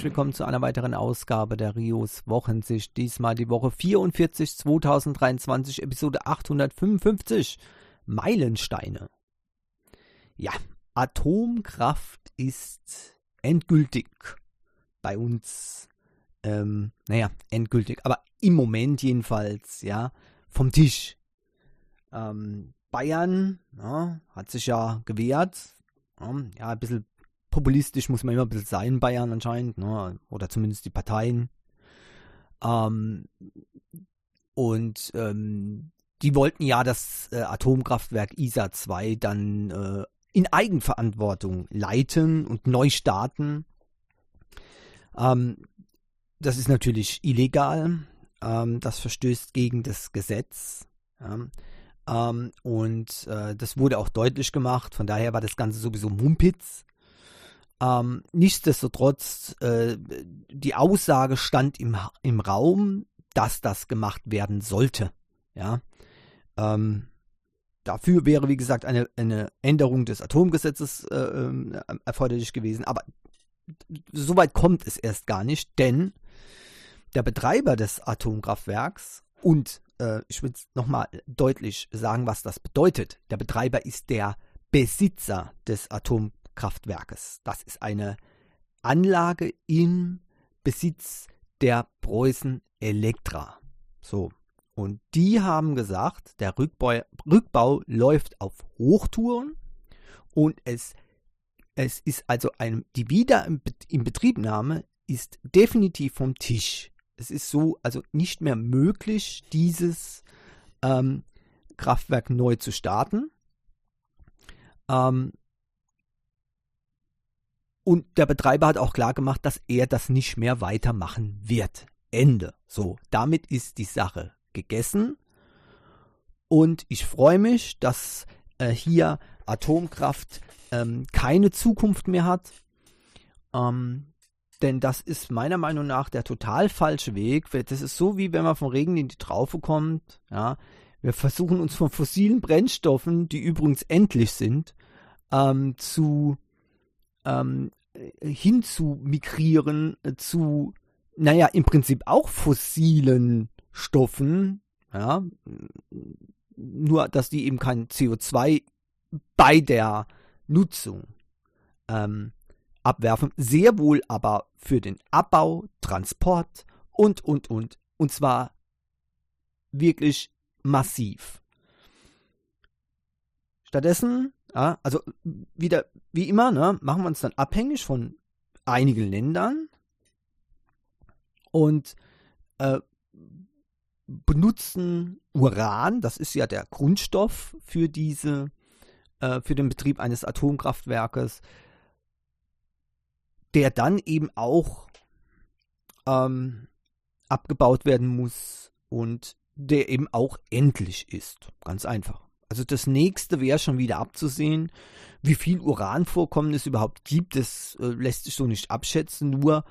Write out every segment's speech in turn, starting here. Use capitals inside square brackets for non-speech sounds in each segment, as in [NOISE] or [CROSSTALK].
herzlich willkommen zu einer weiteren Ausgabe der Rios Wochensicht. Diesmal die Woche 44 2023, Episode 855. Meilensteine. Ja, Atomkraft ist endgültig bei uns. Ähm, naja, endgültig, aber im Moment jedenfalls, ja, vom Tisch. Ähm, Bayern ja, hat sich ja gewehrt. Ja, ein bisschen populistisch muss man immer ein bisschen sein, Bayern anscheinend, ne? oder zumindest die Parteien. Ähm, und ähm, die wollten ja das äh, Atomkraftwerk ISA 2 dann äh, in Eigenverantwortung leiten und neu starten. Ähm, das ist natürlich illegal. Ähm, das verstößt gegen das Gesetz. Ja. Ähm, und äh, das wurde auch deutlich gemacht. Von daher war das Ganze sowieso Mumpitz. Ähm, nichtsdestotrotz, äh, die Aussage stand im, im Raum, dass das gemacht werden sollte. Ja. Ähm, dafür wäre, wie gesagt, eine, eine Änderung des Atomgesetzes äh, äh, erforderlich gewesen. Aber soweit kommt es erst gar nicht, denn der Betreiber des Atomkraftwerks und äh, ich will nochmal deutlich sagen, was das bedeutet. Der Betreiber ist der Besitzer des Atomkraftwerkes. Das ist eine Anlage im Besitz der Preußen Elektra. So. Und die haben gesagt, der Rückbau, Rückbau läuft auf Hochtouren und es, es ist also ein, die Wiederinbetriebnahme ist definitiv vom Tisch es ist so, also nicht mehr möglich, dieses ähm, Kraftwerk neu zu starten. Ähm, und der Betreiber hat auch klar gemacht, dass er das nicht mehr weitermachen wird. Ende. So, damit ist die Sache gegessen. Und ich freue mich, dass äh, hier Atomkraft ähm, keine Zukunft mehr hat. Ähm, denn das ist meiner Meinung nach der total falsche Weg. Das ist so, wie wenn man vom Regen in die Traufe kommt. Ja, wir versuchen uns von fossilen Brennstoffen, die übrigens endlich sind, ähm, zu ähm, hin zu migrieren zu, naja, im Prinzip auch fossilen Stoffen. Ja, nur dass die eben kein CO2 bei der Nutzung ähm, abwerfen, sehr wohl aber für den Abbau, Transport und, und, und. Und zwar wirklich massiv. Stattdessen, ja, also wieder, wie immer, ne, machen wir uns dann abhängig von einigen Ländern und äh, benutzen Uran, das ist ja der Grundstoff für diese, äh, für den Betrieb eines Atomkraftwerkes, der dann eben auch ähm, abgebaut werden muss und der eben auch endlich ist. Ganz einfach. Also das nächste wäre schon wieder abzusehen. Wie viel Uranvorkommen es überhaupt gibt, das äh, lässt sich so nicht abschätzen. Nur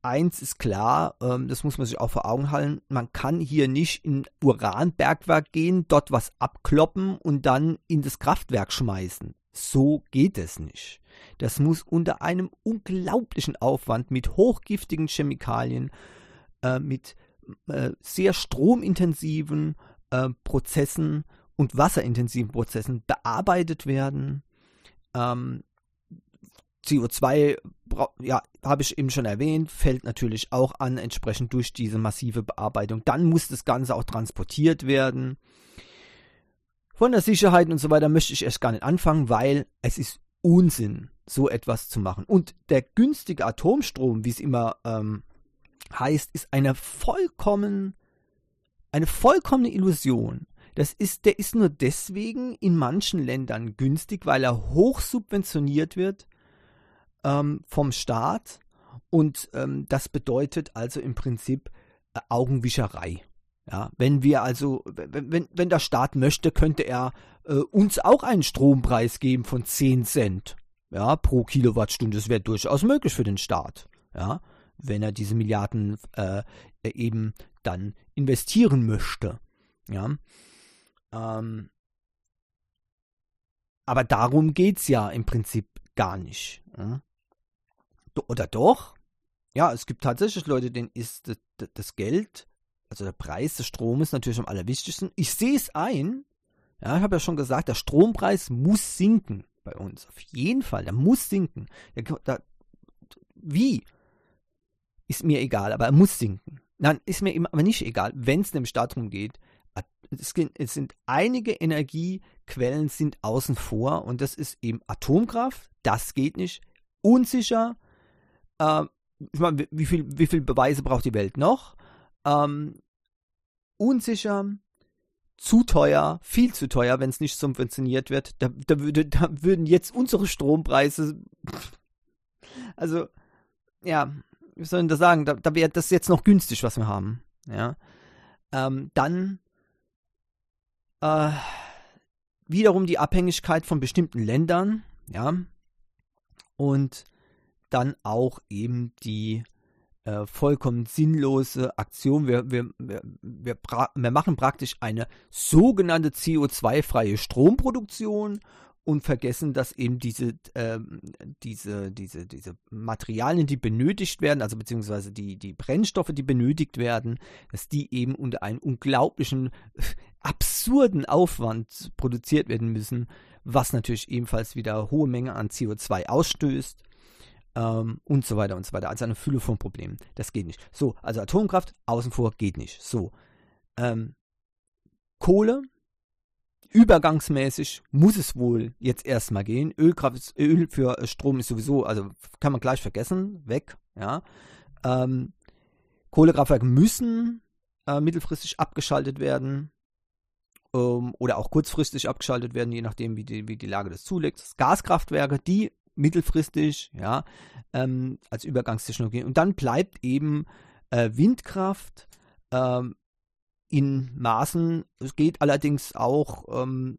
eins ist klar, ähm, das muss man sich auch vor Augen halten, man kann hier nicht in Uranbergwerk gehen, dort was abkloppen und dann in das Kraftwerk schmeißen. So geht es nicht. Das muss unter einem unglaublichen Aufwand mit hochgiftigen Chemikalien, äh, mit äh, sehr stromintensiven äh, Prozessen und wasserintensiven Prozessen bearbeitet werden. Ähm, CO2, ja, habe ich eben schon erwähnt, fällt natürlich auch an, entsprechend durch diese massive Bearbeitung. Dann muss das Ganze auch transportiert werden. Von der Sicherheit und so weiter möchte ich erst gar nicht anfangen, weil es ist Unsinn, so etwas zu machen. Und der günstige Atomstrom, wie es immer ähm, heißt, ist eine vollkommen, eine vollkommene Illusion. Das ist, der ist nur deswegen in manchen Ländern günstig, weil er hoch subventioniert wird ähm, vom Staat. Und ähm, das bedeutet also im Prinzip äh, Augenwischerei. Ja, wenn wir also, wenn, wenn der Staat möchte, könnte er äh, uns auch einen Strompreis geben von 10 Cent ja, pro Kilowattstunde. Das wäre durchaus möglich für den Staat. Ja, wenn er diese Milliarden äh, eben dann investieren möchte. Ja. Ähm, aber darum geht es ja im Prinzip gar nicht. Ja. Oder doch? Ja, es gibt tatsächlich Leute, denen ist das, Geld, also der Preis des Stromes natürlich am allerwichtigsten. Ich sehe es ein. Ja, ich habe ja schon gesagt, der Strompreis muss sinken bei uns. Auf jeden Fall, der muss sinken. Der, der, wie? Ist mir egal, aber er muss sinken. Nein, ist mir aber nicht egal, wenn es nämlich darum geht, es, sind einige Energiequellen sind außen vor und das ist eben Atomkraft, das geht nicht, unsicher, äh, ich meine, wie viel, wie viel Beweise braucht die Welt noch? Ähm, unsicher, zu teuer, viel zu teuer, wenn es nicht subventioniert wird. Da, da, würde, da würden jetzt unsere Strompreise, also, ja, wie soll ich das sagen, da, da wäre das jetzt noch günstig, was wir haben. Ja. Ähm, dann äh, wiederum die Abhängigkeit von bestimmten Ländern, ja. Und dann auch eben die äh, vollkommen sinnlose Aktion. Wir, wir, wir, wir, wir machen praktisch eine sogenannte CO2-freie Stromproduktion und vergessen, dass eben diese, äh, diese, diese, diese Materialien, die benötigt werden, also beziehungsweise die, die Brennstoffe, die benötigt werden, dass die eben unter einem unglaublichen, absurden Aufwand produziert werden müssen, was natürlich ebenfalls wieder hohe Menge an CO2 ausstößt ähm, und so weiter und so weiter. Also eine Fülle von Problemen. Das geht nicht. So, also Atomkraft außen vor geht nicht. So. Ähm, Kohle, übergangsmäßig muss es wohl jetzt erstmal gehen. Ölkraft, Öl für Strom ist sowieso, also kann man gleich vergessen, weg. Ja. Ähm, Kohlekraftwerke müssen äh, mittelfristig abgeschaltet werden ähm, oder auch kurzfristig abgeschaltet werden, je nachdem, wie die, wie die Lage das zulegt. Gaskraftwerke, die mittelfristig, ja, ähm, als Übergangstechnologie. Und dann bleibt eben äh, Windkraft ähm, in Maßen. Es geht allerdings auch ähm,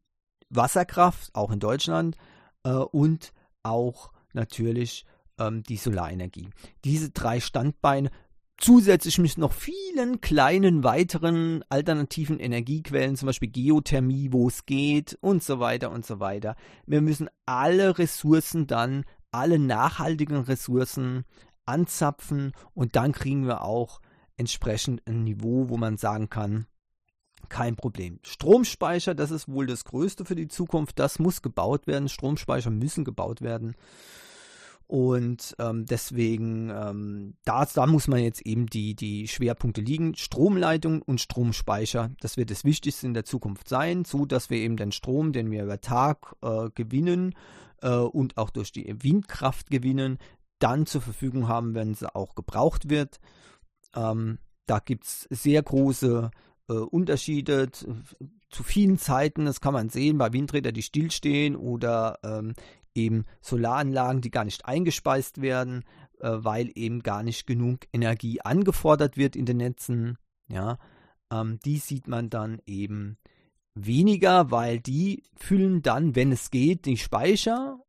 Wasserkraft, auch in Deutschland, äh, und auch natürlich ähm, die Solarenergie. Diese drei Standbeine zusätzlich mit noch vielen kleinen weiteren alternativen Energiequellen, zum Beispiel Geothermie, wo es geht und so weiter und so weiter. Wir müssen alle Ressourcen dann, alle nachhaltigen Ressourcen anzapfen und dann kriegen wir auch entsprechend ein Niveau, wo man sagen kann, kein Problem. Stromspeicher, das ist wohl das Größte für die Zukunft. Das muss gebaut werden. Stromspeicher müssen gebaut werden. Und ähm, deswegen, ähm, da, da muss man jetzt eben die, die Schwerpunkte liegen. Stromleitung und Stromspeicher, das wird das Wichtigste in der Zukunft sein, so dass wir eben den Strom, den wir über Tag äh, gewinnen äh, und auch durch die Windkraft gewinnen, dann zur Verfügung haben, wenn sie auch gebraucht wird. Ähm, da gibt es sehr große äh, Unterschiede zu vielen Zeiten. Das kann man sehen bei Windrädern, die stillstehen oder ähm, eben Solaranlagen, die gar nicht eingespeist werden, äh, weil eben gar nicht genug Energie angefordert wird in den Netzen. Ja, ähm, die sieht man dann eben weniger, weil die füllen dann, wenn es geht, die Speicher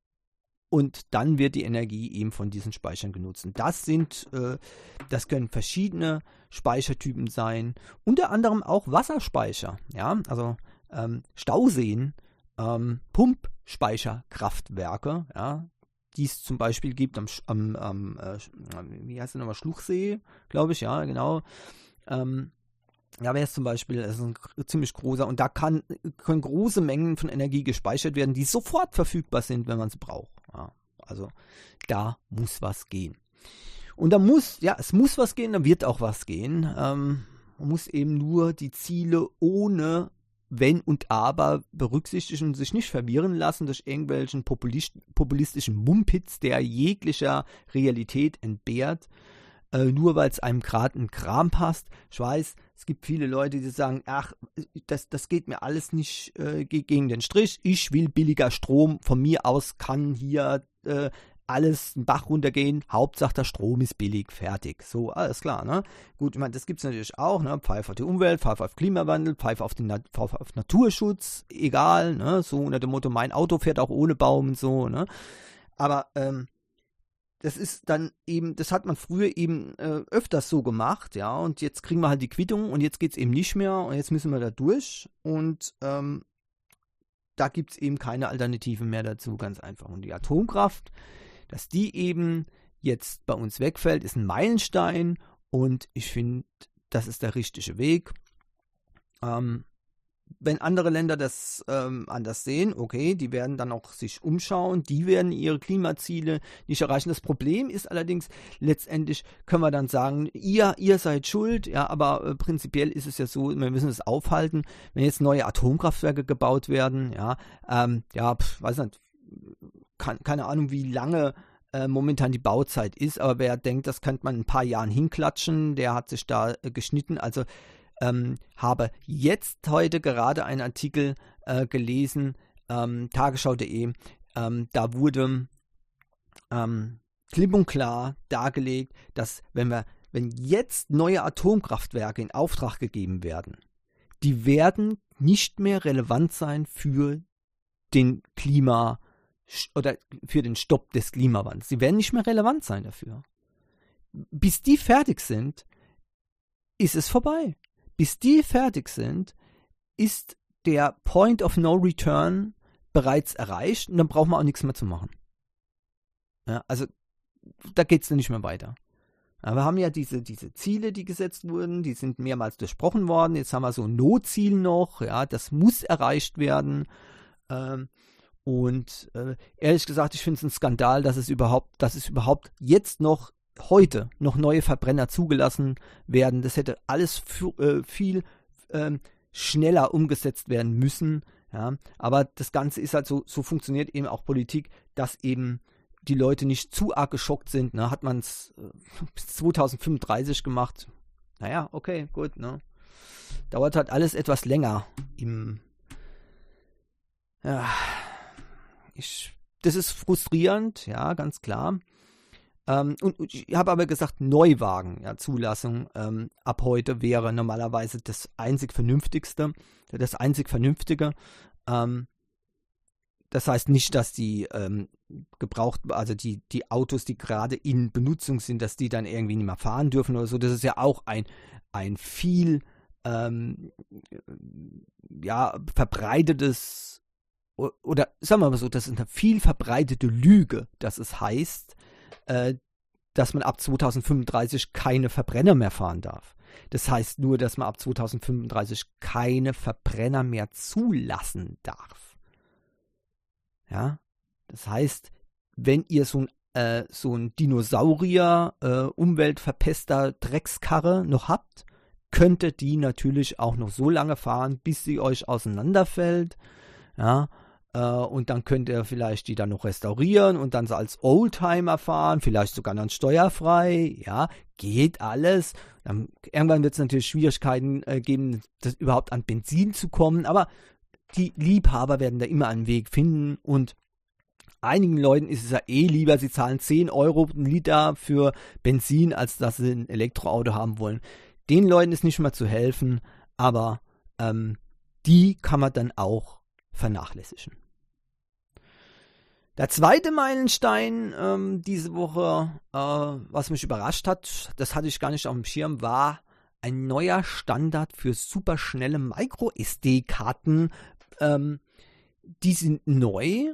und dann wird die Energie eben von diesen Speichern genutzt. Und das sind, äh, das können verschiedene Speichertypen sein, unter anderem auch Wasserspeicher. Ja, also ähm, Stauseen, ähm, Pump Speicherkraftwerke, ja, die es zum Beispiel gibt am, am, am äh, wie heißt es nochmal, Schluchsee, glaube ich, ja, genau. Ähm, ja, wäre es zum Beispiel, das ist ein ziemlich großer und da kann, können große Mengen von Energie gespeichert werden, die sofort verfügbar sind, wenn man es braucht. Ja, also da muss was gehen. Und da muss, ja, es muss was gehen, da wird auch was gehen. Ähm, man muss eben nur die Ziele ohne wenn und aber berücksichtigen und sich nicht verwirren lassen durch irgendwelchen Populist populistischen Mumpitz, der jeglicher Realität entbehrt, äh, nur weil es einem gerade ein Kram passt. Ich weiß, es gibt viele Leute, die sagen, ach, das, das geht mir alles nicht äh, gegen den Strich. Ich will billiger Strom. Von mir aus kann hier äh, alles einen Bach runtergehen, Hauptsache der Strom ist billig, fertig. So, alles klar, ne? Gut, ich meine, das gibt es natürlich auch, ne? Pfeife auf die Umwelt, Pfeife auf Klimawandel, Pfeife auf, den Pfeife auf Naturschutz, egal, ne? So unter dem Motto, mein Auto fährt auch ohne Baum und so, ne? Aber, ähm, das ist dann eben, das hat man früher eben äh, öfters so gemacht, ja, und jetzt kriegen wir halt die Quittung und jetzt geht es eben nicht mehr und jetzt müssen wir da durch und ähm, da gibt es eben keine Alternativen mehr dazu, ganz einfach. Und die Atomkraft, dass die eben jetzt bei uns wegfällt, ist ein Meilenstein und ich finde, das ist der richtige Weg. Ähm, wenn andere Länder das ähm, anders sehen, okay, die werden dann auch sich umschauen, die werden ihre Klimaziele nicht erreichen. Das Problem ist allerdings, letztendlich können wir dann sagen, ihr, ihr seid schuld, ja, aber äh, prinzipiell ist es ja so, wir müssen es aufhalten, wenn jetzt neue Atomkraftwerke gebaut werden, ja, ähm, ja, pf, weiß nicht, kann, keine Ahnung, wie lange äh, momentan die Bauzeit ist, aber wer denkt, das könnte man in ein paar Jahren hinklatschen, der hat sich da äh, geschnitten. Also ähm, habe jetzt heute gerade einen Artikel äh, gelesen, ähm, tagesschau.de, ähm, da wurde ähm, klipp und klar dargelegt, dass wenn wir, wenn jetzt neue Atomkraftwerke in Auftrag gegeben werden, die werden nicht mehr relevant sein für den Klima oder für den Stopp des Klimawandels. Sie werden nicht mehr relevant sein dafür. Bis die fertig sind, ist es vorbei. Bis die fertig sind, ist der Point of No Return bereits erreicht und dann braucht man auch nichts mehr zu machen. Ja, also da geht es nicht mehr weiter. Ja, wir haben ja diese, diese Ziele, die gesetzt wurden, die sind mehrmals durchbrochen worden. Jetzt haben wir so ein Notziel noch, ja, das muss erreicht werden. Ähm, und äh, ehrlich gesagt, ich finde es ein Skandal, dass es überhaupt, dass es überhaupt jetzt noch heute noch neue Verbrenner zugelassen werden. Das hätte alles äh, viel ähm, schneller umgesetzt werden müssen. Ja. Aber das Ganze ist halt so, so funktioniert eben auch Politik, dass eben die Leute nicht zu arg geschockt sind. Ne. Hat man es äh, bis 2035 gemacht. Naja, okay, gut. Ne. Dauert halt alles etwas länger im. Ja. Ich, das ist frustrierend, ja, ganz klar. Ähm, und ich habe aber gesagt, Neuwagen, ja, Zulassung ähm, ab heute wäre normalerweise das einzig Vernünftigste, das einzig Vernünftige. Ähm, das heißt nicht, dass die ähm, gebraucht, also die, die Autos, die gerade in Benutzung sind, dass die dann irgendwie nicht mehr fahren dürfen oder so. Das ist ja auch ein, ein viel ähm, ja, verbreitetes oder sagen wir mal so, das ist eine viel verbreitete Lüge, dass es heißt, äh, dass man ab 2035 keine Verbrenner mehr fahren darf. Das heißt nur, dass man ab 2035 keine Verbrenner mehr zulassen darf. Ja, das heißt, wenn ihr so ein äh, so ein Dinosaurier, äh, Umweltverpester, Dreckskarre noch habt, könntet die natürlich auch noch so lange fahren, bis sie euch auseinanderfällt. Ja, und dann könnt ihr vielleicht die dann noch restaurieren und dann so als Oldtimer fahren, vielleicht sogar dann steuerfrei. Ja, geht alles. Dann, irgendwann wird es natürlich Schwierigkeiten äh, geben, das überhaupt an Benzin zu kommen, aber die Liebhaber werden da immer einen Weg finden und einigen Leuten ist es ja eh lieber, sie zahlen 10 Euro einen Liter für Benzin, als dass sie ein Elektroauto haben wollen. Den Leuten ist nicht mehr zu helfen, aber ähm, die kann man dann auch vernachlässigen. Der zweite Meilenstein ähm, diese Woche, äh, was mich überrascht hat, das hatte ich gar nicht auf dem Schirm, war ein neuer Standard für superschnelle Micro-SD-Karten. Ähm, die sind neu.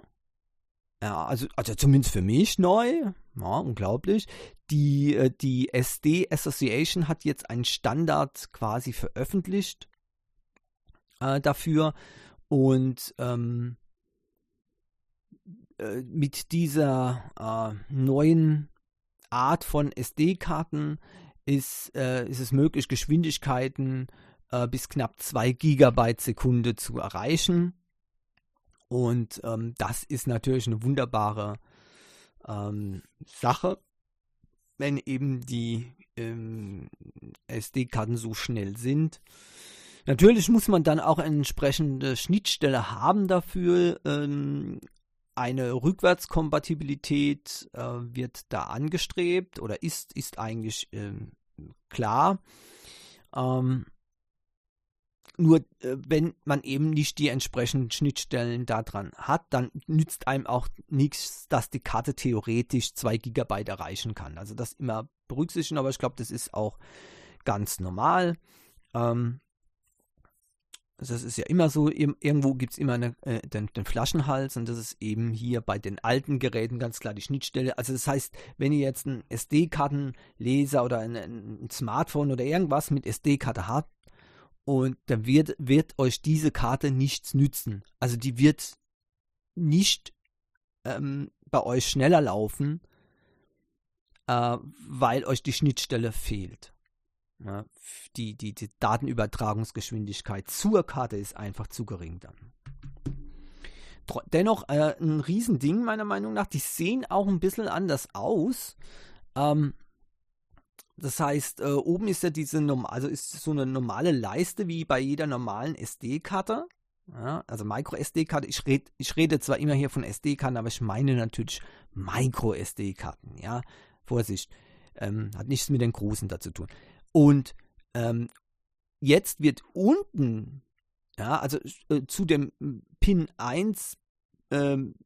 Ja, also, also zumindest für mich neu. Ja, unglaublich. Die, äh, die SD Association hat jetzt einen Standard quasi veröffentlicht äh, dafür. Und ähm, äh, mit dieser äh, neuen Art von SD-Karten ist, äh, ist es möglich, Geschwindigkeiten äh, bis knapp 2 Gigabyte Sekunde zu erreichen. Und ähm, das ist natürlich eine wunderbare ähm, Sache, wenn eben die ähm, SD-Karten so schnell sind. Natürlich muss man dann auch eine entsprechende Schnittstelle haben dafür. Ähm, eine Rückwärtskompatibilität äh, wird da angestrebt oder ist, ist eigentlich ähm, klar. Ähm, nur äh, wenn man eben nicht die entsprechenden Schnittstellen daran hat, dann nützt einem auch nichts, dass die Karte theoretisch 2 GB erreichen kann. Also das immer berücksichtigen, aber ich glaube, das ist auch ganz normal. Ähm, das ist ja immer so, irgendwo gibt es immer eine, äh, den, den, Flaschenhals und das ist eben hier bei den alten Geräten ganz klar die Schnittstelle. Also das heißt, wenn ihr jetzt einen SD-Kartenleser oder ein, ein, Smartphone oder irgendwas mit SD-Karte habt, und dann wird, wird euch diese Karte nichts nützen. Also die wird nicht ähm, bei euch schneller laufen, äh, weil euch die Schnittstelle fehlt. Ja, die, die, die Datenübertragungsgeschwindigkeit zur Karte ist einfach zu gering dann. Dennoch äh, ein Riesending meiner Meinung nach. Die sehen auch ein bisschen anders aus. Ähm, das heißt, äh, oben ist ja diese also ist so eine normale Leiste wie bei jeder normalen SD-Karte. Ja, also Micro-SD-Karte. Ich rede ich rede zwar immer hier von SD-Karten, aber ich meine natürlich Micro-SD-Karten. Ja, Vorsicht. Ähm, hat nichts mit den großen dazu tun. Und ähm, jetzt wird unten, ja, also äh, zu dem Pin 1 ähm,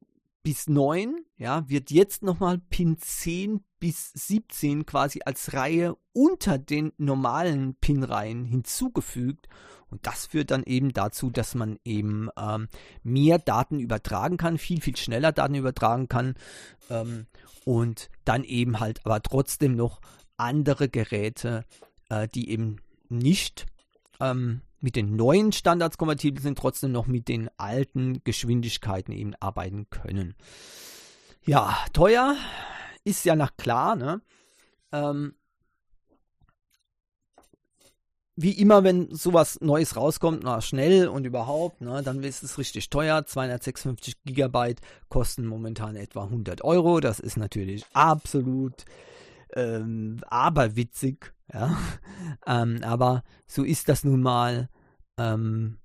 bis 9, ja, wird jetzt nochmal Pin 10 bis 17 quasi als Reihe unter den normalen Pin-Reihen hinzugefügt. Und das führt dann eben dazu, dass man eben ähm, mehr Daten übertragen kann, viel, viel schneller Daten übertragen kann ähm, und dann eben halt aber trotzdem noch andere Geräte äh, die eben nicht ähm, mit den neuen Standards kompatibel sind, trotzdem noch mit den alten Geschwindigkeiten eben arbeiten können. Ja, teuer ist ja nach klar, ne? Ähm, wie immer, wenn sowas Neues rauskommt, na schnell und überhaupt, ne, dann ist es richtig teuer. 256 Gigabyte kosten momentan etwa 100 Euro. Das ist natürlich absolut ähm, aberwitzig, ja. [LAUGHS] ähm, aber so ist das nun mal. Ähm,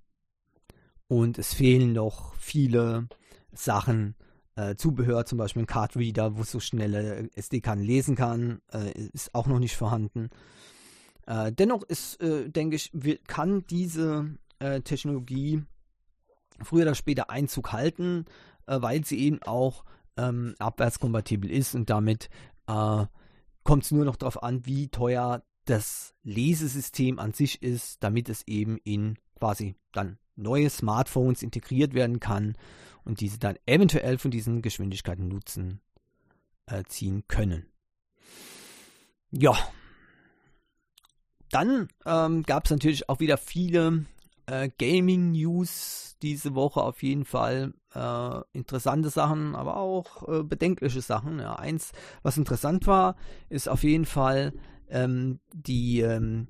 und es fehlen noch viele Sachen. Äh, Zubehör, zum Beispiel ein Card Reader, wo so schnelle SD-Karten lesen kann, äh, ist auch noch nicht vorhanden. Äh, dennoch ist, äh, denke ich, kann diese äh, Technologie früher oder später Einzug halten, äh, weil sie eben auch ähm, abwärtskompatibel ist und damit äh, kommt es nur noch darauf an, wie teuer das Lesesystem an sich ist, damit es eben in quasi dann neue Smartphones integriert werden kann und diese dann eventuell von diesen Geschwindigkeiten Nutzen äh, ziehen können. Ja. Dann ähm, gab es natürlich auch wieder viele äh, Gaming-News diese Woche auf jeden Fall. Äh, interessante Sachen, aber auch äh, bedenkliche Sachen. Ja, eins, was interessant war, ist auf jeden Fall ähm, die, ähm,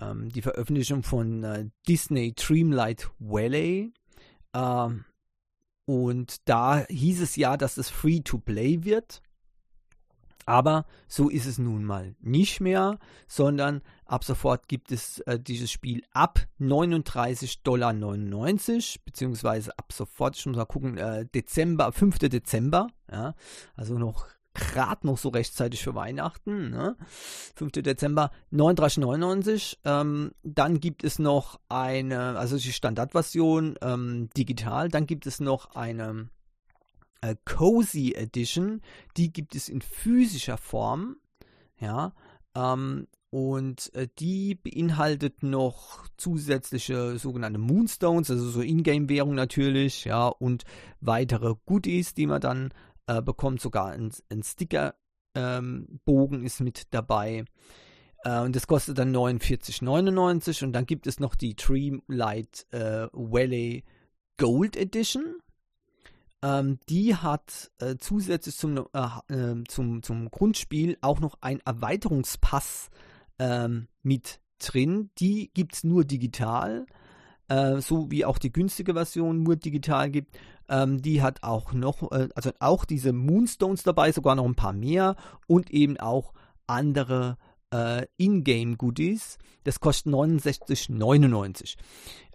ähm, die Veröffentlichung von äh, Disney Dreamlight Valley. Ähm, und da hieß es ja, dass es free to play wird. Aber so ist es nun mal nicht mehr, sondern ab sofort gibt es äh, dieses Spiel ab 39,99 Dollar, beziehungsweise ab sofort, ich muss mal gucken, äh, Dezember, 5. Dezember, ja, also noch gerade noch so rechtzeitig für Weihnachten, ne? 5. Dezember 39,99. Ähm, dann gibt es noch eine, also die Standardversion ähm, digital, dann gibt es noch eine äh, Cozy Edition, die gibt es in physischer Form, ja, ähm, und äh, die beinhaltet noch zusätzliche sogenannte Moonstones, also so Ingame-Währung natürlich, ja, und weitere Goodies, die man dann äh, bekommt. Sogar ein, ein Sticker-Bogen ähm, ist mit dabei. Äh, und das kostet dann 49,99. Und dann gibt es noch die Dreamlight äh, Valley Gold Edition. Ähm, die hat äh, zusätzlich zum, äh, äh, zum, zum Grundspiel auch noch einen Erweiterungspass ähm, mit drin. Die gibt es nur digital, äh, so wie auch die günstige Version nur digital gibt. Ähm, die hat auch noch, äh, also auch diese Moonstones dabei, sogar noch ein paar mehr und eben auch andere äh, Ingame-Goodies. Das kostet 69,99.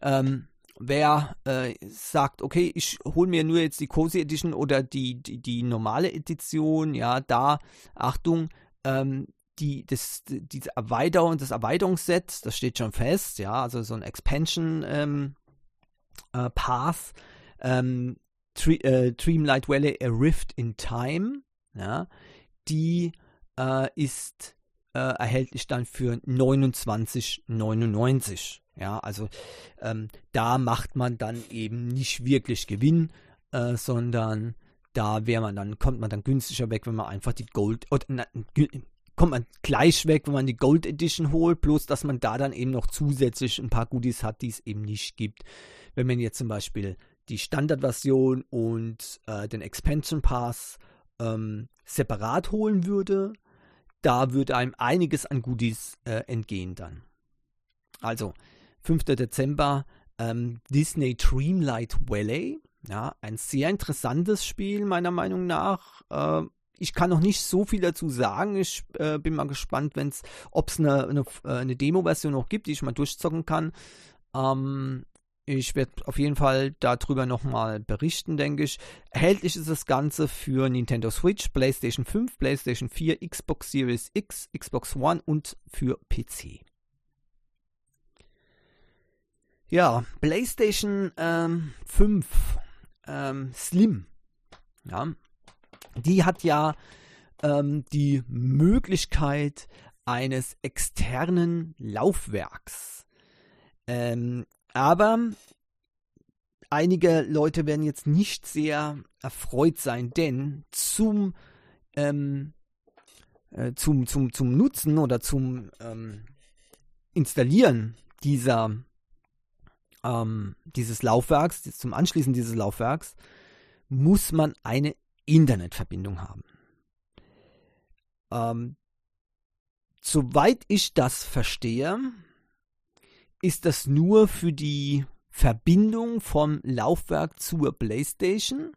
Ähm, wer äh, sagt, okay, ich hole mir nur jetzt die Cozy Edition oder die, die, die normale Edition, ja, da, Achtung, ähm, die, das, diese Erweiterung, das Erweiterungsset, das steht schon fest, ja, also so ein Expansion ähm, äh, Path, ähm, äh, Dreamlight Valley A Rift in Time, ja, die äh, ist äh, erhältlich dann für 29,99. Ja, also ähm, da macht man dann eben nicht wirklich Gewinn, äh, sondern da wäre man dann, kommt man dann günstiger weg, wenn man einfach die Gold, oder, na, kommt man gleich weg, wenn man die Gold Edition holt, bloß dass man da dann eben noch zusätzlich ein paar Goodies hat, die es eben nicht gibt. Wenn man jetzt zum Beispiel die Standardversion und äh, den Expansion Pass ähm, separat holen würde, da würde einem einiges an Goodies äh, entgehen dann. Also, 5. Dezember, ähm, Disney Dreamlight Valley. Ja, ein sehr interessantes Spiel, meiner Meinung nach. Äh, ich kann noch nicht so viel dazu sagen. Ich äh, bin mal gespannt, ob es eine, eine, äh, eine Demo-Version noch gibt, die ich mal durchzocken kann. Ähm, ich werde auf jeden Fall darüber nochmal berichten, denke ich. Erhältlich ist das Ganze für Nintendo Switch, PlayStation 5, PlayStation 4, Xbox Series X, Xbox One und für PC. Ja, PlayStation ähm, 5 ähm, Slim. Ja, die hat ja ähm, die Möglichkeit eines externen Laufwerks. Ähm, aber einige Leute werden jetzt nicht sehr erfreut sein, denn zum, ähm, äh, zum, zum, zum Nutzen oder zum ähm, Installieren dieser, ähm, dieses Laufwerks, zum Anschließen dieses Laufwerks, muss man eine Internetverbindung haben. Ähm, soweit ich das verstehe, ist das nur für die Verbindung vom Laufwerk zur PlayStation,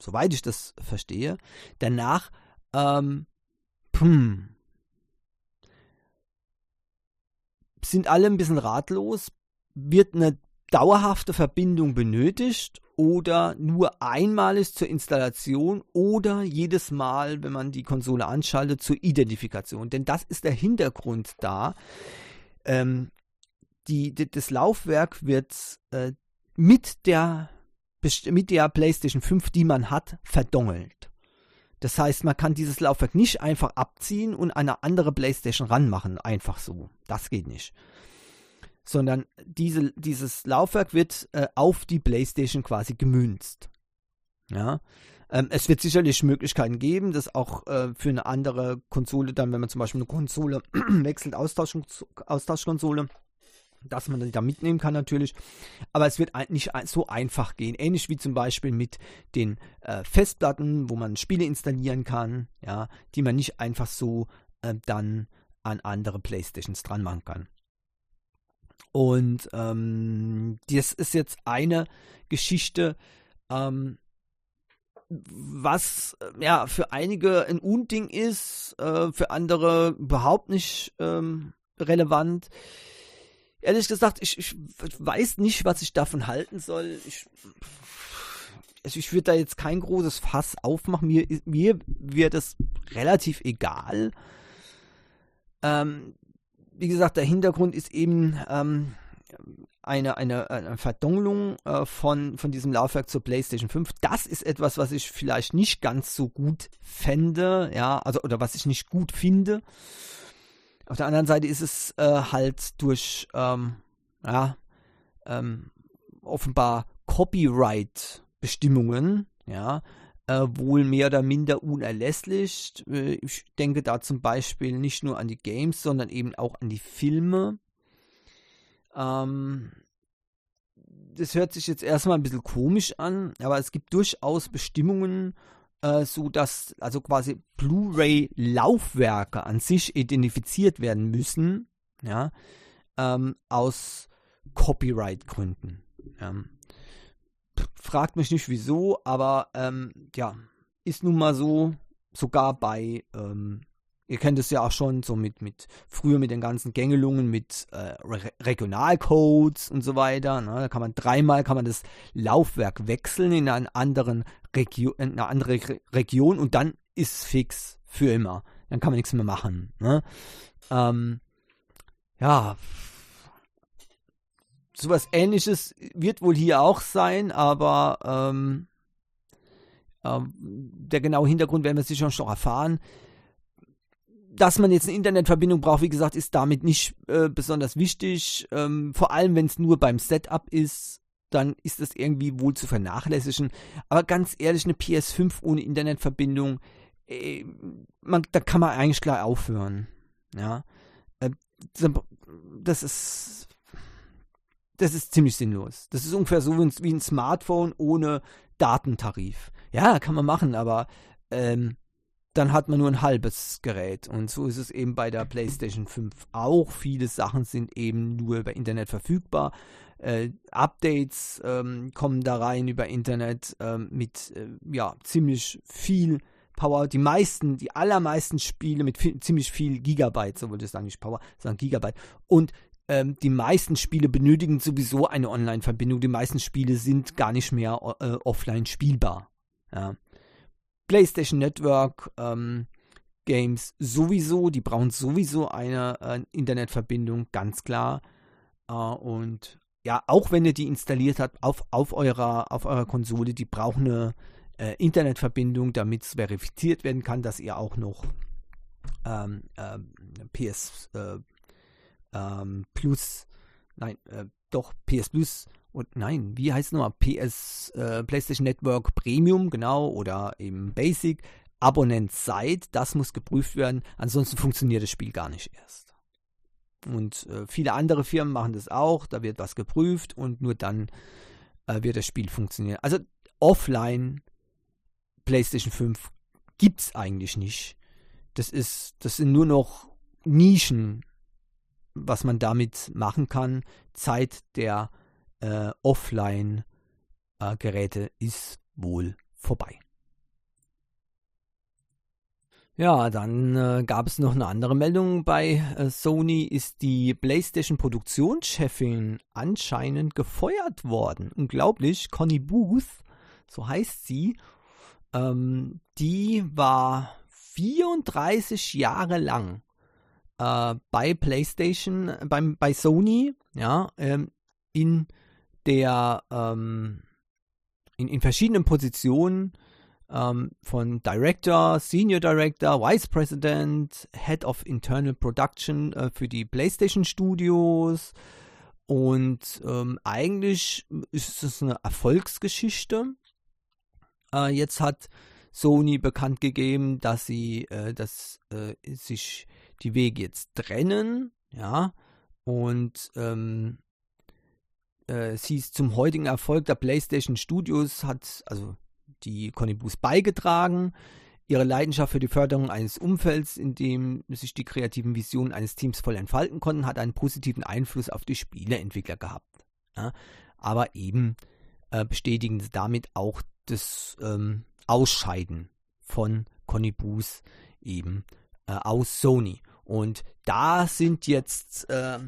soweit ich das verstehe. Danach, ähm, hm, sind alle ein bisschen ratlos. Wird eine dauerhafte Verbindung benötigt oder nur einmalig zur Installation oder jedes Mal, wenn man die Konsole anschaltet, zur Identifikation. Denn das ist der Hintergrund da. Ähm, die, die, das Laufwerk wird äh, mit, der, mit der PlayStation 5, die man hat, verdongelt. Das heißt, man kann dieses Laufwerk nicht einfach abziehen und eine andere PlayStation ranmachen, einfach so. Das geht nicht. Sondern diese, dieses Laufwerk wird äh, auf die PlayStation quasi gemünzt. Ja. Ähm, es wird sicherlich Möglichkeiten geben, das auch äh, für eine andere Konsole, dann, wenn man zum Beispiel eine Konsole [CLEARS THROAT] wechselt, Austausch, Austauschkonsole, dass man da mitnehmen kann natürlich. Aber es wird nicht so einfach gehen. Ähnlich wie zum Beispiel mit den äh, Festplatten, wo man Spiele installieren kann, ja, die man nicht einfach so äh, dann an andere Playstations dran machen kann. Und ähm, das ist jetzt eine Geschichte, ähm, was ja für einige ein Unding ist, äh, für andere überhaupt nicht ähm, relevant ehrlich gesagt, ich, ich weiß nicht, was ich davon halten soll. Ich, also ich würde da jetzt kein großes Fass aufmachen. Mir, mir wird es relativ egal. Ähm, wie gesagt, der Hintergrund ist eben ähm, eine, eine, eine Verdunkelung äh, von, von diesem Laufwerk zur PlayStation 5. Das ist etwas, was ich vielleicht nicht ganz so gut fände, ja, also oder was ich nicht gut finde. Auf der anderen Seite ist es äh, halt durch, ähm, ja, ähm, offenbar Copyright-Bestimmungen, ja, äh, wohl mehr oder minder unerlässlich. Äh, ich denke da zum Beispiel nicht nur an die Games, sondern eben auch an die Filme. Ähm, das hört sich jetzt erstmal ein bisschen komisch an, aber es gibt durchaus Bestimmungen, äh, so dass also quasi Blu-ray-Laufwerke an sich identifiziert werden müssen, ja, ähm, aus Copyright-Gründen. Ja. Fragt mich nicht wieso, aber ähm, ja, ist nun mal so, sogar bei ähm, Ihr kennt es ja auch schon so mit, mit früher mit den ganzen Gängelungen mit äh, Re Regionalcodes und so weiter. Ne? Da kann man dreimal kann man das Laufwerk wechseln in, einen anderen in eine andere Re Region und dann ist fix für immer. Dann kann man nichts mehr machen. Ne? Ähm, ja, sowas ähnliches wird wohl hier auch sein, aber ähm, ähm, der genaue Hintergrund werden wir sicher noch erfahren dass man jetzt eine Internetverbindung braucht, wie gesagt, ist damit nicht äh, besonders wichtig. Ähm, vor allem, wenn es nur beim Setup ist, dann ist das irgendwie wohl zu vernachlässigen. Aber ganz ehrlich, eine PS5 ohne Internetverbindung, äh, man, da kann man eigentlich gleich aufhören. Ja, äh, das ist das ist ziemlich sinnlos. Das ist ungefähr so wie ein Smartphone ohne Datentarif. Ja, kann man machen, aber ähm, dann hat man nur ein halbes Gerät. Und so ist es eben bei der PlayStation 5 auch. Viele Sachen sind eben nur über Internet verfügbar. Äh, Updates ähm, kommen da rein über Internet ähm, mit äh, ja, ziemlich viel Power. Die meisten, die allermeisten Spiele mit viel, ziemlich viel Gigabyte, so wollte ich sagen, nicht Power, sondern Gigabyte. Und ähm, die meisten Spiele benötigen sowieso eine Online-Verbindung. Die meisten Spiele sind gar nicht mehr äh, offline spielbar. Ja. PlayStation Network ähm, Games sowieso, die brauchen sowieso eine äh, Internetverbindung, ganz klar. Äh, und ja, auch wenn ihr die installiert habt auf, auf, eurer, auf eurer Konsole, die brauchen eine äh, Internetverbindung, damit es verifiziert werden kann, dass ihr auch noch ähm, ähm PS äh, ähm, Plus, nein, äh, doch PS Plus und nein, wie heißt es nochmal? PS, äh, PlayStation Network Premium, genau, oder eben Basic, Abonnent seid, das muss geprüft werden, ansonsten funktioniert das Spiel gar nicht erst. Und äh, viele andere Firmen machen das auch, da wird was geprüft und nur dann äh, wird das Spiel funktionieren. Also offline PlayStation 5 gibt es eigentlich nicht. Das ist, das sind nur noch Nischen, was man damit machen kann. Zeit der äh, Offline-Geräte ist wohl vorbei. Ja, dann äh, gab es noch eine andere Meldung bei äh, Sony, ist die PlayStation Produktionschefin anscheinend gefeuert worden. Unglaublich, Connie Booth, so heißt sie, ähm, die war 34 Jahre lang äh, bei PlayStation, beim, bei Sony, ja, ähm, in der ähm, in, in verschiedenen Positionen ähm, von Director, Senior Director, Vice President, Head of Internal Production äh, für die PlayStation Studios. Und ähm, eigentlich ist es eine Erfolgsgeschichte. Äh, jetzt hat Sony bekannt gegeben, dass sie, äh, dass äh, sich die Wege jetzt trennen, ja, und ähm, äh, sie ist zum heutigen Erfolg der PlayStation Studios, hat also die Conny Booth beigetragen. Ihre Leidenschaft für die Förderung eines Umfelds, in dem sich die kreativen Visionen eines Teams voll entfalten konnten, hat einen positiven Einfluss auf die Spieleentwickler gehabt. Ja, aber eben äh, bestätigen sie damit auch das ähm, Ausscheiden von Conny Booth eben äh, aus Sony. Und da sind jetzt äh,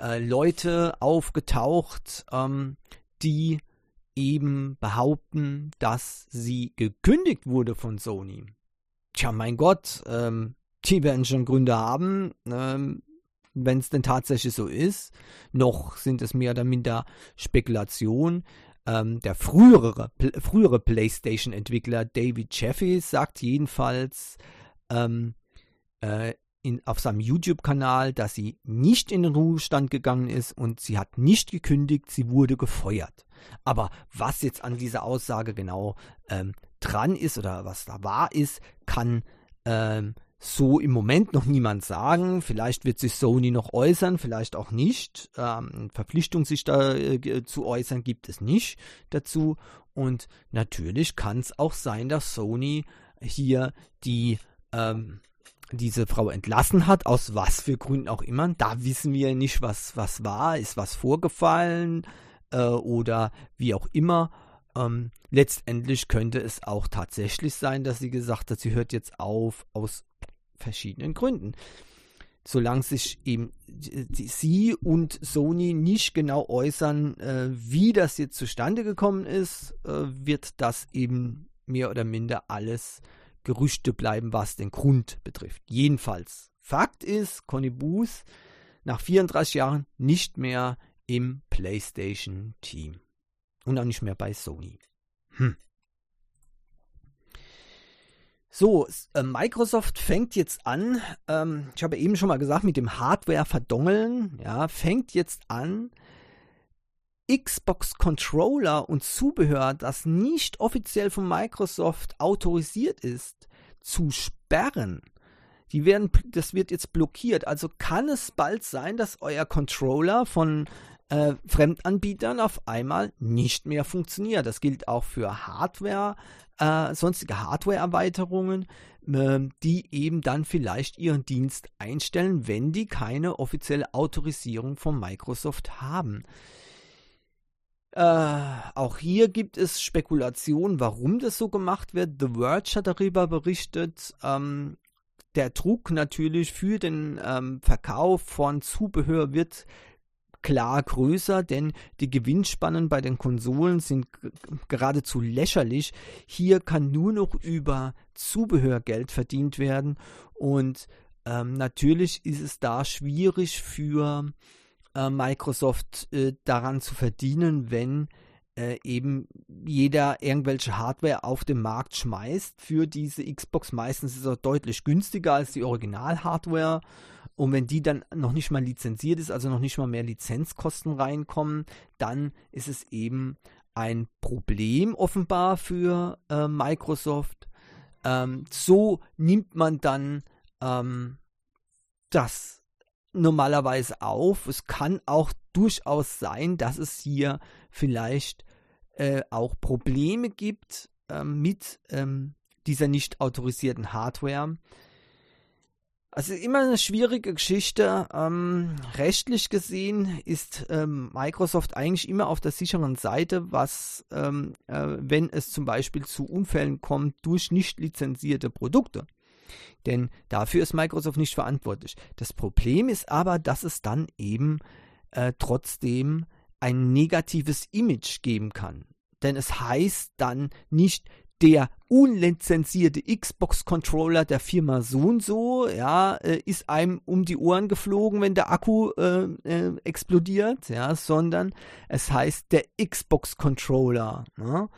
äh, Leute aufgetaucht, ähm, die eben behaupten, dass sie gekündigt wurde von Sony. Tja, mein Gott, ähm, die werden schon Gründe haben, ähm, wenn es denn tatsächlich so ist. Noch sind es mehr oder minder Spekulationen. Ähm, der frühere, pl frühere PlayStation-Entwickler David Jeffy sagt jedenfalls, ähm, äh, in, auf seinem YouTube-Kanal, dass sie nicht in den Ruhestand gegangen ist und sie hat nicht gekündigt, sie wurde gefeuert. Aber was jetzt an dieser Aussage genau ähm, dran ist oder was da wahr ist, kann ähm, so im Moment noch niemand sagen. Vielleicht wird sich Sony noch äußern, vielleicht auch nicht. Ähm, Verpflichtung, sich da äh, zu äußern, gibt es nicht dazu. Und natürlich kann es auch sein, dass Sony hier die ähm, diese Frau entlassen hat, aus was für Gründen auch immer. Da wissen wir nicht, was, was war, ist was vorgefallen äh, oder wie auch immer. Ähm, letztendlich könnte es auch tatsächlich sein, dass sie gesagt hat, sie hört jetzt auf aus verschiedenen Gründen. Solange sich eben sie und Sony nicht genau äußern, äh, wie das jetzt zustande gekommen ist, äh, wird das eben mehr oder minder alles äh, Gerüchte bleiben, was den Grund betrifft. Jedenfalls, Fakt ist, Conny Booth nach 34 Jahren nicht mehr im PlayStation-Team. Und auch nicht mehr bei Sony. Hm. So, äh, Microsoft fängt jetzt an, ähm, ich habe eben schon mal gesagt, mit dem Hardware-Verdongeln, ja, fängt jetzt an, Xbox-Controller und Zubehör, das nicht offiziell von Microsoft autorisiert ist, zu sperren. Die werden, das wird jetzt blockiert. Also kann es bald sein, dass euer Controller von äh, Fremdanbietern auf einmal nicht mehr funktioniert. Das gilt auch für Hardware, äh, sonstige Hardware-Erweiterungen, äh, die eben dann vielleicht ihren Dienst einstellen, wenn die keine offizielle Autorisierung von Microsoft haben. Äh, auch hier gibt es Spekulationen, warum das so gemacht wird. The Verge hat darüber berichtet. Ähm, der Druck natürlich für den ähm, Verkauf von Zubehör wird klar größer, denn die Gewinnspannen bei den Konsolen sind geradezu lächerlich. Hier kann nur noch über Zubehör Geld verdient werden und ähm, natürlich ist es da schwierig für Microsoft äh, daran zu verdienen, wenn äh, eben jeder irgendwelche Hardware auf den Markt schmeißt für diese Xbox. Meistens ist auch deutlich günstiger als die Original-Hardware. Und wenn die dann noch nicht mal lizenziert ist, also noch nicht mal mehr Lizenzkosten reinkommen, dann ist es eben ein Problem offenbar für äh, Microsoft. Ähm, so nimmt man dann ähm, das normalerweise auf. Es kann auch durchaus sein, dass es hier vielleicht äh, auch Probleme gibt äh, mit ähm, dieser nicht autorisierten Hardware. Also immer eine schwierige Geschichte. Ähm, rechtlich gesehen ist ähm, Microsoft eigentlich immer auf der sicheren Seite, was, ähm, äh, wenn es zum Beispiel zu Unfällen kommt durch nicht lizenzierte Produkte. Denn dafür ist Microsoft nicht verantwortlich. Das Problem ist aber, dass es dann eben äh, trotzdem ein negatives Image geben kann. Denn es heißt dann nicht der unlizenzierte Xbox-Controller der Firma so und so, ja, äh, ist einem um die Ohren geflogen, wenn der Akku äh, äh, explodiert, ja, sondern es heißt der Xbox-Controller. Ne?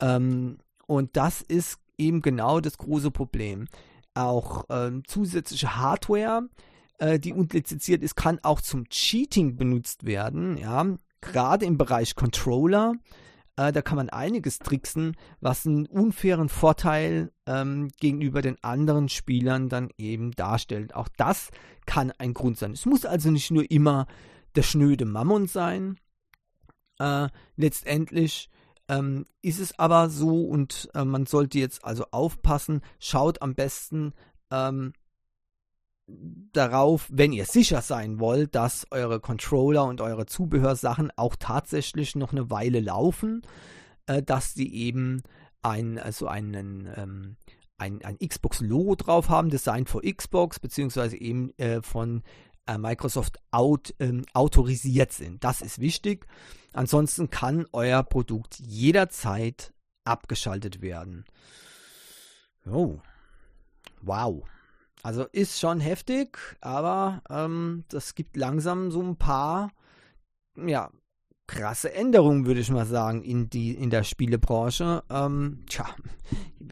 Ähm, und das ist eben genau das große Problem auch ähm, zusätzliche Hardware, äh, die unlizenziert ist, kann auch zum Cheating benutzt werden. Ja, gerade im Bereich Controller. Äh, da kann man einiges tricksen, was einen unfairen Vorteil ähm, gegenüber den anderen Spielern dann eben darstellt. Auch das kann ein Grund sein. Es muss also nicht nur immer der schnöde Mammon sein. Äh, letztendlich ähm, ist es aber so und äh, man sollte jetzt also aufpassen, schaut am besten ähm, darauf, wenn ihr sicher sein wollt, dass eure Controller und eure Zubehörsachen auch tatsächlich noch eine Weile laufen, äh, dass die eben ein, also einen, ähm, ein, ein Xbox-Logo drauf haben, Design for Xbox, beziehungsweise eben äh, von äh, Microsoft out, ähm, autorisiert sind. Das ist wichtig. Ansonsten kann euer Produkt jederzeit abgeschaltet werden. Oh. Wow. Also ist schon heftig, aber ähm, das gibt langsam so ein paar ja, krasse Änderungen, würde ich mal sagen, in, die, in der Spielebranche. Ähm, tja,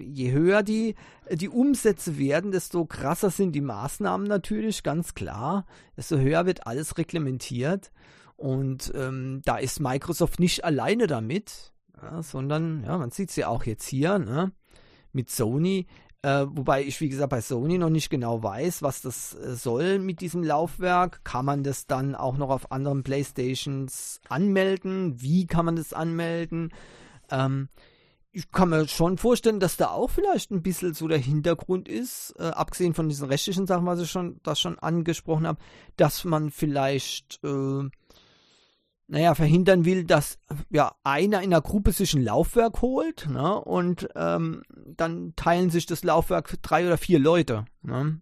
je höher die, die Umsätze werden, desto krasser sind die Maßnahmen natürlich, ganz klar. Desto höher wird alles reglementiert. Und ähm, da ist Microsoft nicht alleine damit, ja, sondern, ja, man sieht es ja auch jetzt hier, ne, mit Sony. Äh, wobei ich, wie gesagt, bei Sony noch nicht genau weiß, was das äh, soll mit diesem Laufwerk. Kann man das dann auch noch auf anderen Playstations anmelden? Wie kann man das anmelden? Ähm, ich kann mir schon vorstellen, dass da auch vielleicht ein bisschen so der Hintergrund ist, äh, abgesehen von diesen rechtlichen Sachen, was ich schon, das schon angesprochen habe, dass man vielleicht äh, naja, verhindern will, dass ja einer in der Gruppe sich ein Laufwerk holt ne, und ähm, dann teilen sich das Laufwerk drei oder vier Leute. Ne?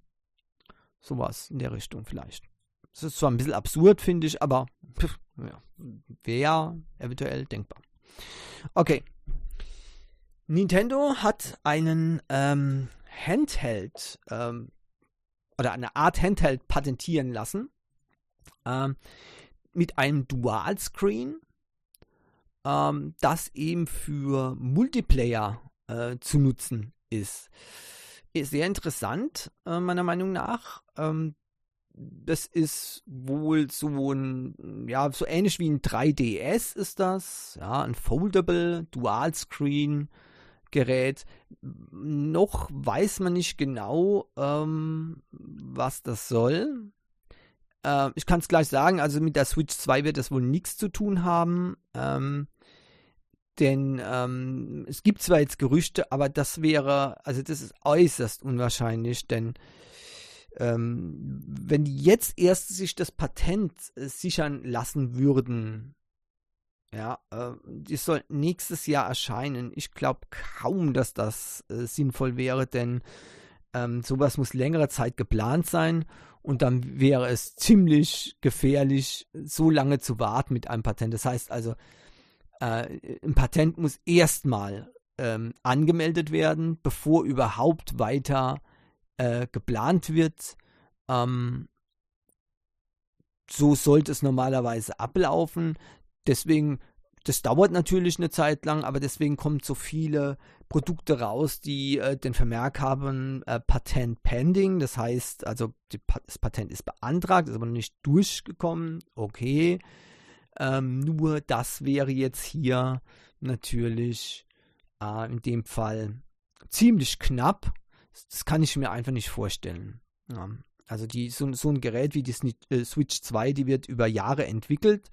Sowas in der Richtung vielleicht. Das ist zwar ein bisschen absurd, finde ich, aber ja, wäre eventuell denkbar. Okay. Nintendo hat einen ähm, Handheld ähm, oder eine Art Handheld patentieren lassen. Ähm, mit einem Dual-Screen, ähm, das eben für Multiplayer äh, zu nutzen ist. sehr interessant, äh, meiner Meinung nach. Ähm, das ist wohl so ein, ja, so ähnlich wie ein 3DS ist das, ja, ein Foldable Dual-Screen Gerät. Noch weiß man nicht genau, ähm, was das soll. Äh, ich kann es gleich sagen, also mit der Switch 2 wird das wohl nichts zu tun haben. Ähm, denn ähm, es gibt zwar jetzt Gerüchte, aber das wäre, also das ist äußerst unwahrscheinlich, denn ähm, wenn die jetzt erst sich das Patent äh, sichern lassen würden, ja, äh, die soll nächstes Jahr erscheinen. Ich glaube kaum, dass das äh, sinnvoll wäre, denn ähm, sowas muss längere Zeit geplant sein und dann wäre es ziemlich gefährlich, so lange zu warten mit einem Patent. Das heißt also, äh, ein Patent muss erstmal ähm, angemeldet werden, bevor überhaupt weiter äh, geplant wird. Ähm, so sollte es normalerweise ablaufen. Deswegen, das dauert natürlich eine Zeit lang, aber deswegen kommen so viele Produkte raus, die äh, den Vermerk haben, äh, Patent pending. Das heißt, also die, das Patent ist beantragt, ist aber noch nicht durchgekommen. Okay. Ähm, nur das wäre jetzt hier natürlich äh, in dem Fall ziemlich knapp. Das kann ich mir einfach nicht vorstellen. Ja. Also die, so, so, ein Gerät wie die äh, Switch 2, die wird über Jahre entwickelt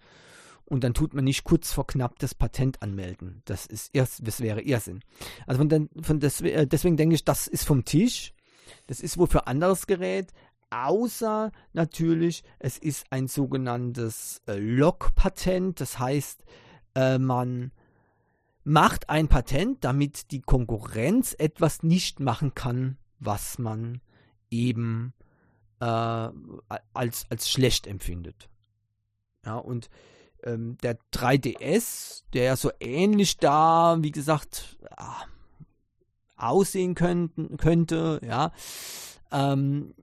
und dann tut man nicht kurz vor knapp das Patent anmelden. Das ist erst, das wäre Irrsinn. Also von, den, von des, äh, deswegen denke ich, das ist vom Tisch. Das ist wohl für anderes Gerät, außer natürlich, es ist ein sogenanntes äh, Lock-Patent. Das heißt, äh, man macht ein Patent, damit die Konkurrenz etwas nicht machen kann, was man eben äh, als, als schlecht empfindet. Ja, und ähm, der 3DS, der so ähnlich da, wie gesagt, ah, aussehen könnten, könnte, ja, ähm,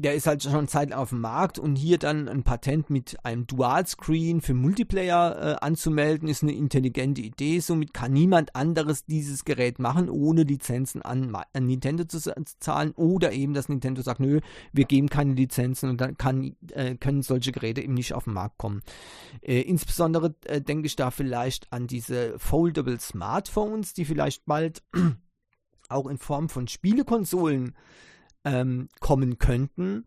der ist halt schon Zeit auf dem Markt und hier dann ein Patent mit einem Dual-Screen für Multiplayer äh, anzumelden, ist eine intelligente Idee. Somit kann niemand anderes dieses Gerät machen, ohne Lizenzen an, an Nintendo zu, zu, zahlen oder eben, dass Nintendo sagt, nö, wir geben keine Lizenzen und dann kann, äh, können solche Geräte eben nicht auf den Markt kommen. Äh, insbesondere äh, denke ich da vielleicht an diese Foldable Smartphones, die vielleicht bald [CLEARS THROAT] auch in Form von Spielekonsolen ähm, kommen könnten,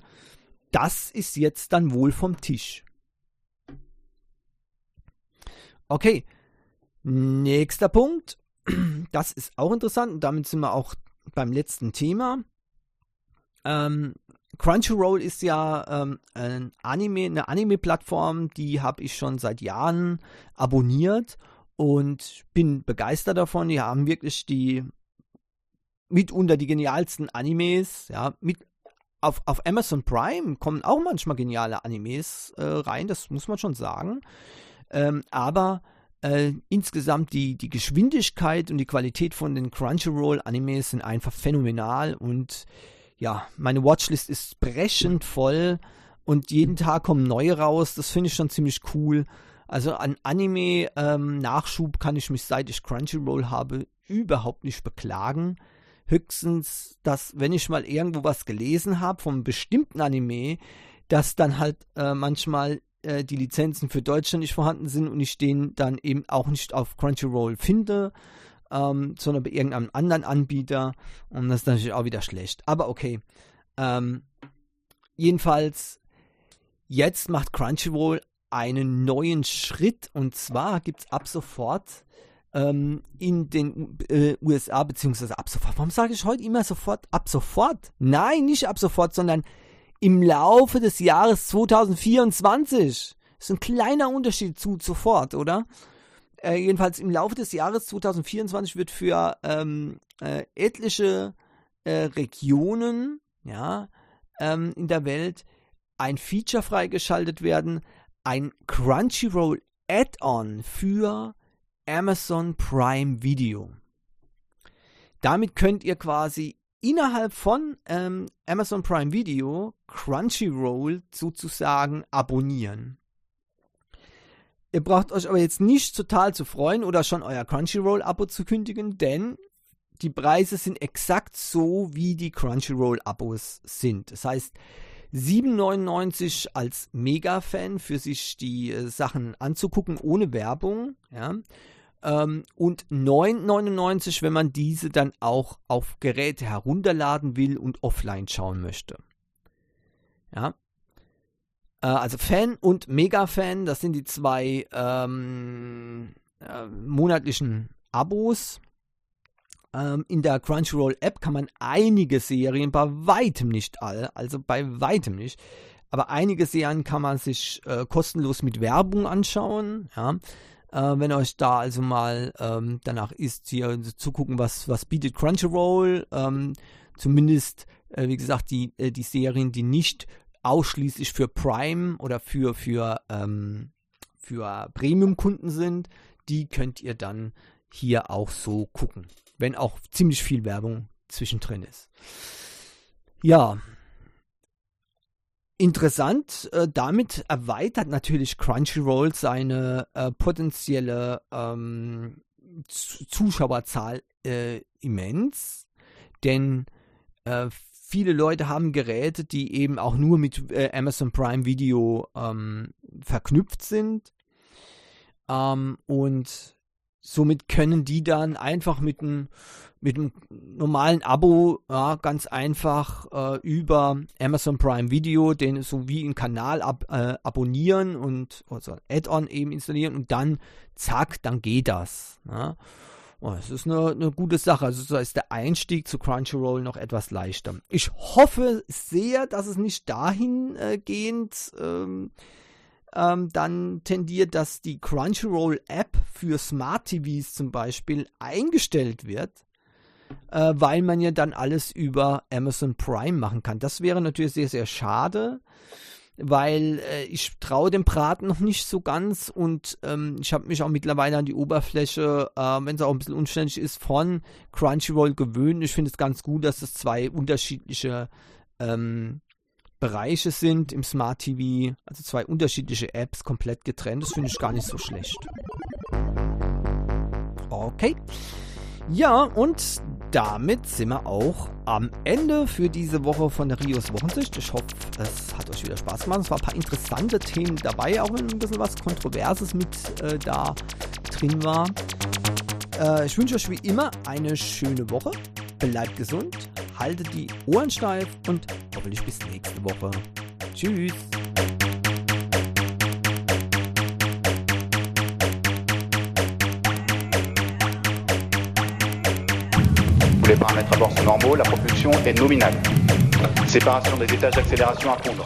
das ist jetzt dann wohl vom Tisch. Okay, nächster Punkt. [CLEARS THROAT] Das ist auch interessant und damit sind wir auch beim letzten Thema. Ähm, Crunchyroll ist ja ähm, ein Anime, eine Anime-Plattform, die habe ich schon seit Jahren abonniert und bin begeistert davon. Die haben wirklich die mitunter die genialsten Animes, ja, mit auf, auf Amazon Prime kommen auch manchmal geniale Animes äh, rein, das muss man schon sagen. Ähm, aber äh, insgesamt die, die Geschwindigkeit und die Qualität von den Crunchyroll-Animes sind einfach phänomenal und ja, meine Watchlist ist brechend voll und jeden Tag kommen neue raus. Das finde ich schon ziemlich cool. Also an Anime-Nachschub ähm, kann ich mich, seit ich Crunchyroll habe, überhaupt nicht beklagen höchstens, dass wenn ich mal irgendwo was gelesen habe vom bestimmten Anime, dass dann halt äh, manchmal äh, die Lizenzen für Deutschland nicht vorhanden sind und ich den dann eben auch nicht auf Crunchyroll finde, ähm, sondern bei irgendeinem anderen Anbieter und das ist natürlich auch wieder schlecht. Aber okay. Ähm, jedenfalls, jetzt macht Crunchyroll einen neuen Schritt und zwar gibt es ab sofort ähm, in den äh, USA, beziehungsweise ab sofort. Warum sage ich heute immer sofort ab sofort? Nein, nicht ab sofort, sondern im Laufe des Jahres 2024. Das ist ein kleiner Unterschied zu sofort, oder? Äh, jedenfalls im Laufe des Jahres 2024 wird für ähm, äh, etliche äh, Regionen ja, ähm, in der Welt ein Feature freigeschaltet werden, ein Crunchyroll Add-on für Amazon Prime Video. Damit könnt ihr quasi innerhalb von ähm, Amazon Prime Video Crunchyroll sozusagen abonnieren. Ihr braucht euch aber jetzt nicht total zu freuen oder schon euer Crunchyroll-Abo zu kündigen, denn die Preise sind exakt so, wie die Crunchyroll-Abos sind. Das heißt, 7,99 als Mega-Fan für sich die äh, Sachen anzugucken ohne Werbung, ja. Ähm, und 9,99, wenn man diese dann auch auf Geräte herunterladen will und offline schauen möchte. Ja. Äh, also Fan und Mega-Fan, das sind die zwei ähm, äh, monatlichen Abos. Ähm, in der Crunchyroll-App kann man einige Serien, bei weitem nicht alle, also bei weitem nicht, aber einige Serien kann man sich äh, kostenlos mit Werbung anschauen. Ja. Äh, wenn euch da also mal ähm, danach ist, hier zu gucken, was, was bietet Crunchyroll. Ähm, zumindest, äh, wie gesagt, die, äh, die Serien, die nicht ausschließlich für Prime oder für, für, ähm, für Premium-Kunden sind, die könnt ihr dann hier auch so gucken wenn auch ziemlich viel Werbung zwischendrin ist. Ja, interessant, äh, damit erweitert natürlich Crunchyroll seine äh, potenzielle ähm, Zuschauerzahl äh, immens, denn äh, viele Leute haben Geräte, die eben auch nur mit äh, Amazon Prime Video ähm, verknüpft sind. Ähm, und somit können die dann einfach mit einem mit einem normalen Abo ja, ganz einfach äh, über Amazon Prime Video den so wie einen Kanal ab, äh, abonnieren und also Add-on eben installieren und dann zack, dann geht das. Ja. Oh, das ist eine, eine gute Sache. Also so ist der Einstieg zu Crunchyroll noch etwas leichter. Ich hoffe sehr, dass es nicht dahingehend äh, ähm, ähm, dann tendiert, dass die Crunchyroll-App für Smart TVs zum Beispiel eingestellt wird, äh, weil man ja dann alles über Amazon Prime machen kann. Das wäre natürlich sehr, sehr schade, weil äh, ich traue dem Braten noch nicht so ganz und ähm, ich habe mich auch mittlerweile an die Oberfläche, äh, wenn es auch ein bisschen unständig ist, von Crunchyroll gewöhnt. Ich finde es ganz gut, dass es zwei unterschiedliche ähm, Bereiche sind im Smart TV, also zwei unterschiedliche Apps komplett getrennt. Das finde ich gar nicht so schlecht. Okay. Ja, und damit sind wir auch am Ende für diese Woche von der Rios Wochensicht. Ich hoffe, es hat euch wieder Spaß gemacht. Es waren ein paar interessante Themen dabei, auch wenn ein bisschen was Kontroverses mit äh, da drin war. Äh, ich wünsche euch wie immer eine schöne Woche. Bleibt gesund, haltet die Ohren steif und hoffentlich bis nächste Woche. Tschüss. Les paramètres à bord sont normaux, la propulsion est nominale. Séparation des étages d'accélération à fondre.